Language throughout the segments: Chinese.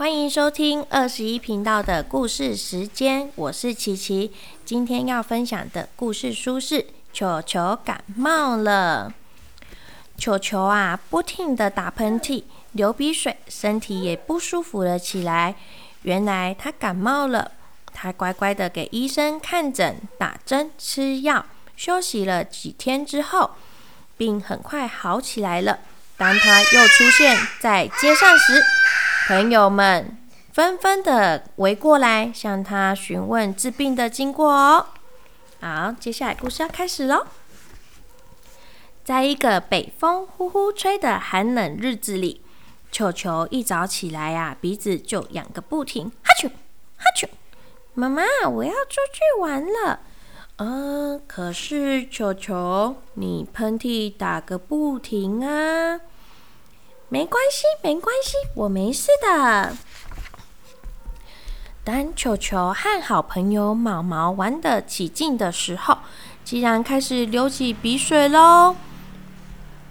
欢迎收听二十一频道的故事时间，我是琪琪。今天要分享的故事书是《球球感冒了》。球球啊，不停的打喷嚏、流鼻水，身体也不舒服了起来。原来他感冒了，他乖乖的给医生看诊、打针、吃药，休息了几天之后，病很快好起来了。当他又出现在街上时，朋友们纷纷的围过来，向他询问治病的经过哦。好，接下来故事要开始喽。在一个北风呼呼吹的寒冷日子里，球球一早起来呀，鼻子就痒个不停，哈啾哈啾。妈妈，我要出去玩了。嗯，可是球球，你喷嚏打个不停啊。没关系，没关系，我没事的。当球球和好朋友毛毛玩得起劲的时候，竟然开始流起鼻水喽！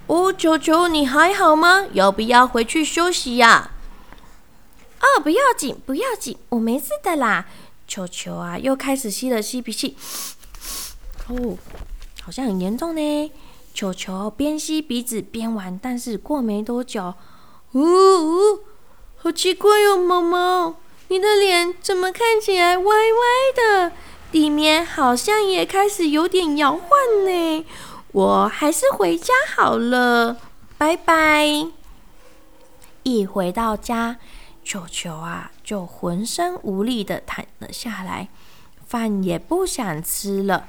哦，球球，你还好吗？要不要回去休息呀？哦，不要紧，不要紧，我没事的啦。球球啊，又开始吸了吸鼻气，哦，好像很严重呢。球球边吸鼻子边玩，但是过没多久，呜呜，好奇怪哟，毛毛，你的脸怎么看起来歪歪的？地面好像也开始有点摇晃呢。我还是回家好了，拜拜。一回到家，球球啊就浑身无力的躺了下来，饭也不想吃了。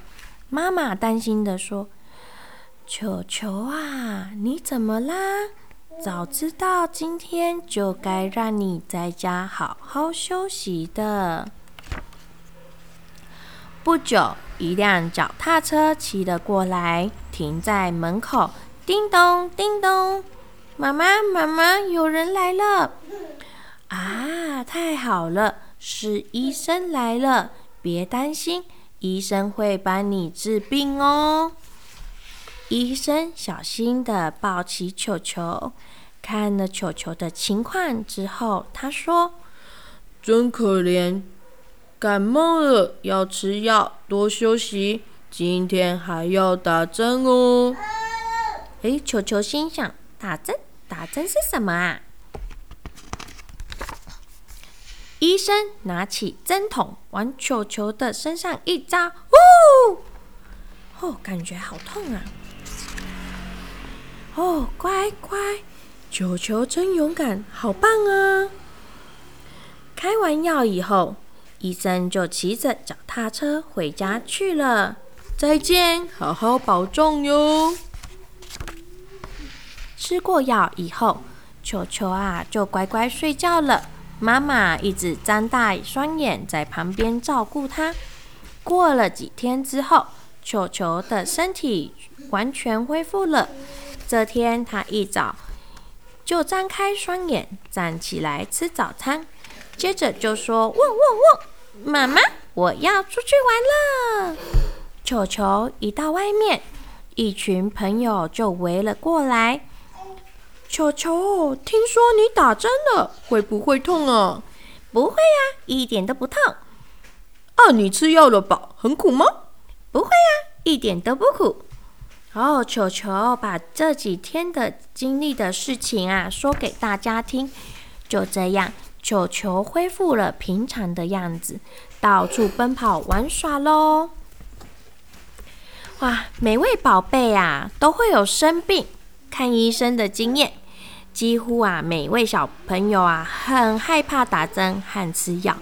妈妈担心的说。球球啊，你怎么啦？早知道今天就该让你在家好好休息的。不久，一辆脚踏车骑了过来，停在门口。叮咚，叮咚，妈妈，妈妈，有人来了！啊，太好了，是医生来了。别担心，医生会帮你治病哦。医生小心的抱起球球，看了球球的情况之后，他说：“真可怜，感冒了要吃药，多休息。今天还要打针哦。”哎，球球心想：“打针？打针是什么啊？”医生拿起针筒往球球的身上一扎，呜！哦，感觉好痛啊！哦，乖乖，球球真勇敢，好棒啊！开完药以后，医生就骑着脚踏车回家去了。再见，好好保重哟。吃过药以后，球球啊就乖乖睡觉了。妈妈一直张大双眼在旁边照顾他。过了几天之后，球球的身体完全恢复了。这天，他一早就张开双眼，站起来吃早餐，接着就说：“汪汪汪，妈妈，我要出去玩了。”球球一到外面，一群朋友就围了过来。球球，听说你打针了，会不会痛啊？不会呀，一点都不痛。啊，你吃药了吧？很苦吗？不会呀，一点都不苦。哦，球球把这几天的经历的事情啊说给大家听。就这样，球球恢复了平常的样子，到处奔跑玩耍喽。哇，每位宝贝啊都会有生病看医生的经验。几乎啊，每位小朋友啊很害怕打针和吃药，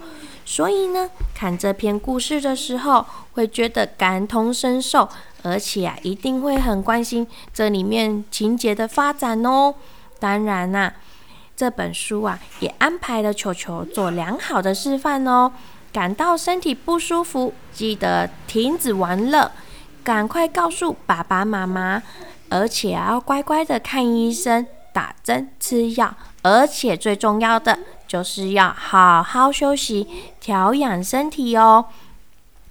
所以呢，看这篇故事的时候会觉得感同身受。而且啊，一定会很关心这里面情节的发展哦。当然啦，这本书啊也安排了球球做良好的示范哦。感到身体不舒服，记得停止玩乐，赶快告诉爸爸妈妈，而且要乖乖的看医生、打针、吃药，而且最重要的就是要好好休息、调养身体哦。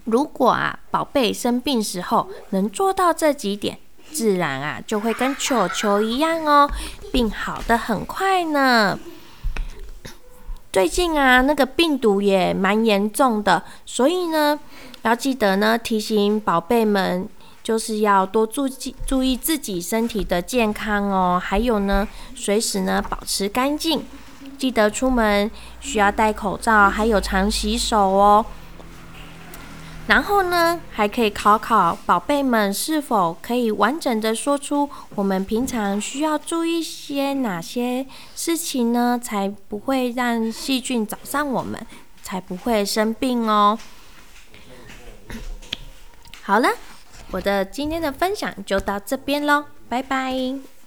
如果啊，宝贝生病时候能做到这几点，自然啊就会跟球球一样哦，病好的很快呢。最近啊，那个病毒也蛮严重的，所以呢，要记得呢提醒宝贝们，就是要多注意注意自己身体的健康哦。还有呢，随时呢保持干净，记得出门需要戴口罩，还有常洗手哦。然后呢，还可以考考宝贝们是否可以完整的说出我们平常需要注意些哪些事情呢，才不会让细菌找上我们，才不会生病哦。好了，我的今天的分享就到这边喽，拜拜。